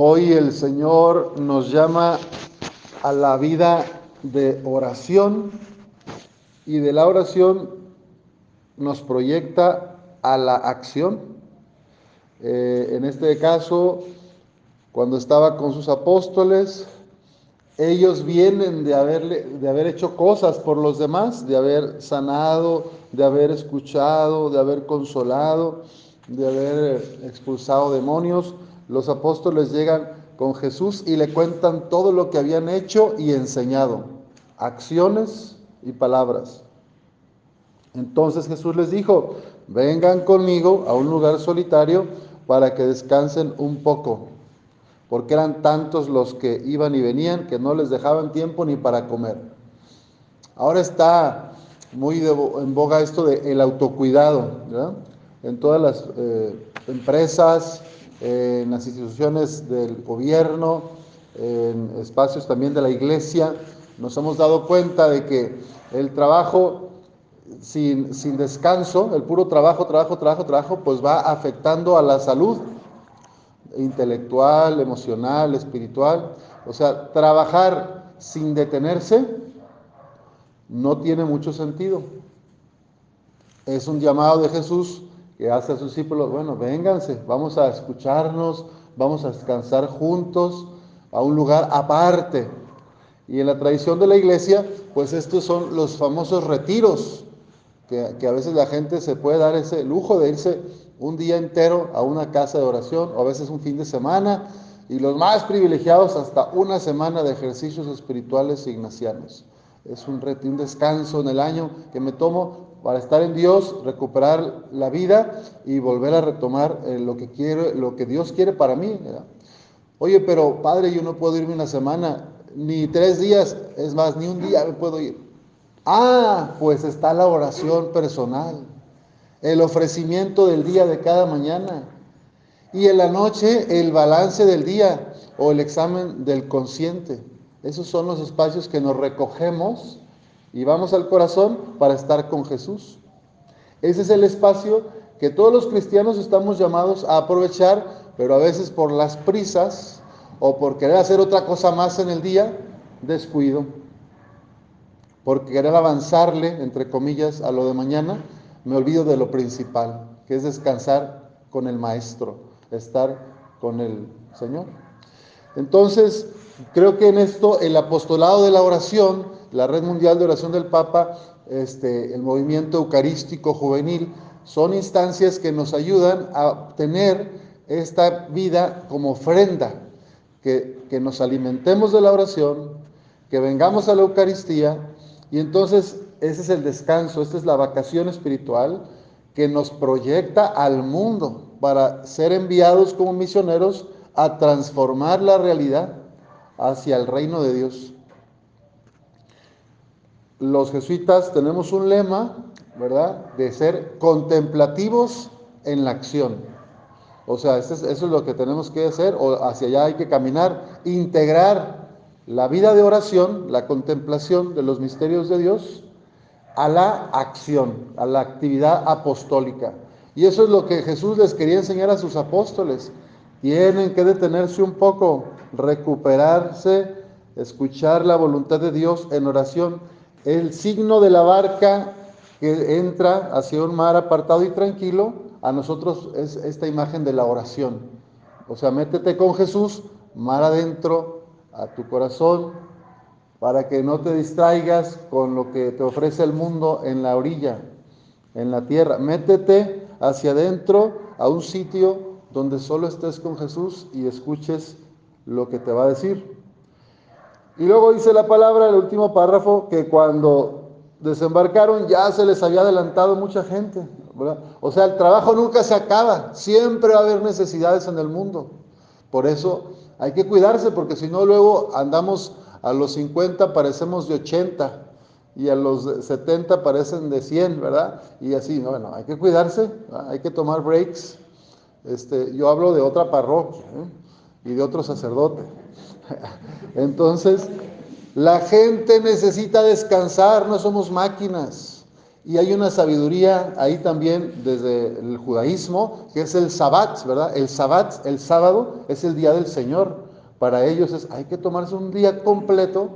Hoy el Señor nos llama a la vida de oración y de la oración nos proyecta a la acción. Eh, en este caso, cuando estaba con sus apóstoles, ellos vienen de, haberle, de haber hecho cosas por los demás, de haber sanado, de haber escuchado, de haber consolado, de haber expulsado demonios. Los apóstoles llegan con Jesús y le cuentan todo lo que habían hecho y enseñado, acciones y palabras. Entonces Jesús les dijo, vengan conmigo a un lugar solitario para que descansen un poco porque eran tantos los que iban y venían que no les dejaban tiempo ni para comer. Ahora está muy en boga esto del el autocuidado, en todas las eh, empresas, en las instituciones del gobierno, en espacios también de la iglesia, nos hemos dado cuenta de que el trabajo sin, sin descanso, el puro trabajo, trabajo, trabajo, trabajo, pues va afectando a la salud intelectual, emocional, espiritual. O sea, trabajar sin detenerse no tiene mucho sentido. Es un llamado de Jesús que hace a sus discípulos, bueno, vénganse, vamos a escucharnos, vamos a descansar juntos a un lugar aparte. Y en la tradición de la iglesia, pues estos son los famosos retiros, que, que a veces la gente se puede dar ese lujo de irse un día entero a una casa de oración o a veces un fin de semana y los más privilegiados hasta una semana de ejercicios espirituales ignacianos. Es un, un descanso en el año que me tomo para estar en Dios, recuperar la vida y volver a retomar eh, lo que quiero, lo que Dios quiere para mí. Oye, pero padre, yo no puedo irme una semana, ni tres días, es más, ni un día me puedo ir. Ah, pues está la oración personal el ofrecimiento del día de cada mañana y en la noche el balance del día o el examen del consciente. Esos son los espacios que nos recogemos y vamos al corazón para estar con Jesús. Ese es el espacio que todos los cristianos estamos llamados a aprovechar, pero a veces por las prisas o por querer hacer otra cosa más en el día, descuido. Por querer avanzarle, entre comillas, a lo de mañana, me olvido de lo principal, que es descansar con el Maestro, estar con el Señor. Entonces, creo que en esto el apostolado de la oración, la Red Mundial de Oración del Papa, este, el movimiento eucarístico juvenil, son instancias que nos ayudan a tener esta vida como ofrenda, que, que nos alimentemos de la oración, que vengamos a la Eucaristía y entonces ese es el descanso, esta es la vacación espiritual que nos proyecta al mundo para ser enviados como misioneros a transformar la realidad hacia el reino de Dios. Los jesuitas tenemos un lema, ¿verdad? De ser contemplativos en la acción. O sea, eso es, lo que tenemos que hacer, o hacia allá hay que caminar, integrar la vida de oración, la contemplación de los misterios de Dios, a la acción, a la actividad apostólica. Y eso es lo que Jesús les quería enseñar a sus apóstoles. Tienen que detenerse un poco, recuperarse, escuchar la voluntad de Dios en oración. El signo de la barca que entra hacia un mar apartado y tranquilo, a nosotros es esta imagen de la oración. O sea, métete con Jesús, mar adentro, a tu corazón, para que no te distraigas con lo que te ofrece el mundo en la orilla, en la tierra. Métete hacia adentro a un sitio donde solo estés con Jesús y escuches lo que te va a decir. Y luego dice la palabra, el último párrafo, que cuando desembarcaron ya se les había adelantado mucha gente. O sea, el trabajo nunca se acaba, siempre va a haber necesidades en el mundo. Por eso hay que cuidarse, porque si no luego andamos a los 50 parecemos de 80 y a los 70 parecen de 100, ¿verdad? Y así, bueno, hay que cuidarse, hay que tomar breaks. Este, yo hablo de otra parroquia ¿eh? y de otro sacerdote. Entonces, la gente necesita descansar, no somos máquinas. Y hay una sabiduría ahí también desde el judaísmo, que es el sabbat, ¿verdad? El sabbat, el sábado, es el día del Señor. Para ellos es, hay que tomarse un día completo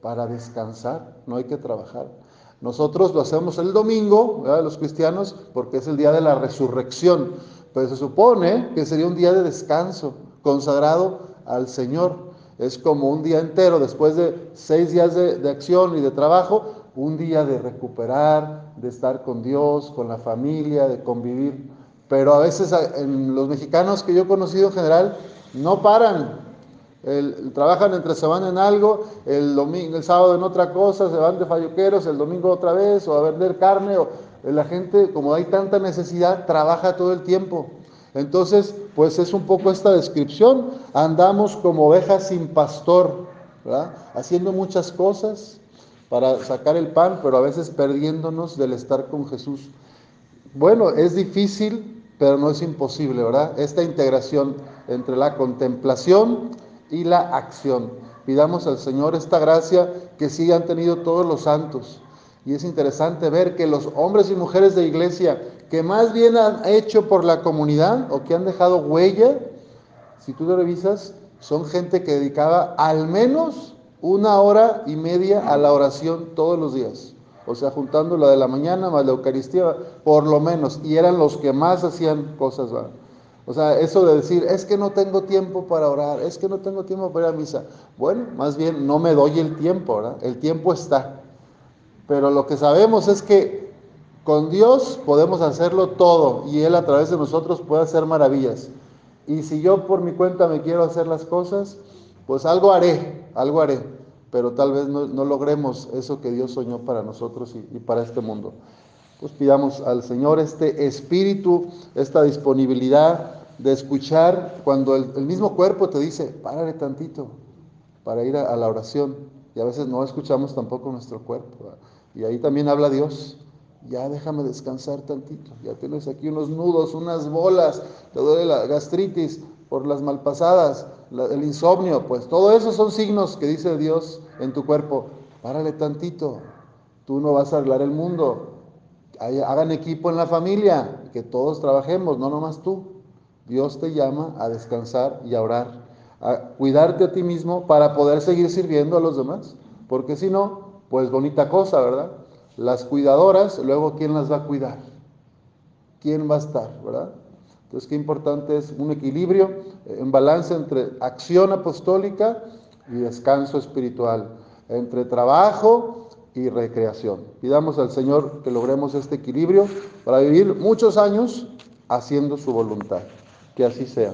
para descansar, no hay que trabajar. Nosotros lo hacemos el domingo, ¿verdad? los cristianos, porque es el día de la resurrección. Pero se supone que sería un día de descanso, consagrado al Señor. Es como un día entero, después de seis días de, de acción y de trabajo, un día de recuperar, de estar con Dios, con la familia, de convivir. Pero a veces en los mexicanos que yo he conocido en general no paran. trabajan entre semana en algo, el domingo, el sábado en otra cosa, se van de falloqueros, el domingo otra vez, o a vender carne, o la gente, como hay tanta necesidad, trabaja todo el tiempo. Entonces, pues es un poco esta descripción. Andamos como ovejas sin pastor, ¿verdad? haciendo muchas cosas, para sacar el pan, pero a veces perdiéndonos del estar con Jesús. Bueno, es difícil, pero no es imposible, ¿verdad? Esta integración entre la contemplación y la acción. Pidamos al Señor esta gracia que sí han tenido todos los santos. Y es interesante ver que los hombres y mujeres de iglesia que más bien han hecho por la comunidad o que han dejado huella, si tú lo revisas, son gente que dedicaba al menos una hora y media a la oración todos los días. O sea, juntando la de la mañana más la Eucaristía, por lo menos. Y eran los que más hacían cosas. O sea, eso de decir, es que no tengo tiempo para orar, es que no tengo tiempo para ir a misa. Bueno, más bien no me doy el tiempo, ¿verdad? El tiempo está. Pero lo que sabemos es que con Dios podemos hacerlo todo y Él a través de nosotros puede hacer maravillas. Y si yo por mi cuenta me quiero hacer las cosas, pues algo haré, algo haré, pero tal vez no, logremos eso que Dios soñó para nosotros y, para este mundo. Pues pidamos al Señor este espíritu, esta disponibilidad de escuchar cuando el, mismo cuerpo te dice, párale tantito para ir a, la oración. Y a veces no escuchamos tampoco nuestro cuerpo. Y ahí también habla Dios. Ya déjame descansar tantito. Ya tienes aquí unos nudos, unas bolas, te duele la gastritis por las malpasadas el insomnio, pues todo eso son signos que dice Dios en tu cuerpo. Párale tantito, tú no vas a arreglar el mundo. Hagan equipo en la familia, que todos trabajemos, no nomás tú. Dios te llama a descansar y a orar, a cuidarte a ti mismo para poder seguir sirviendo a los demás. Porque si no, pues bonita cosa, ¿verdad? Las cuidadoras, luego ¿quién las va a cuidar? ¿Quién va a estar, verdad? Entonces, qué importante es un equilibrio eh, en balance entre acción apostólica y descanso espiritual, entre trabajo y recreación. Pidamos al Señor que logremos este equilibrio para vivir muchos años haciendo su voluntad. Que así sea.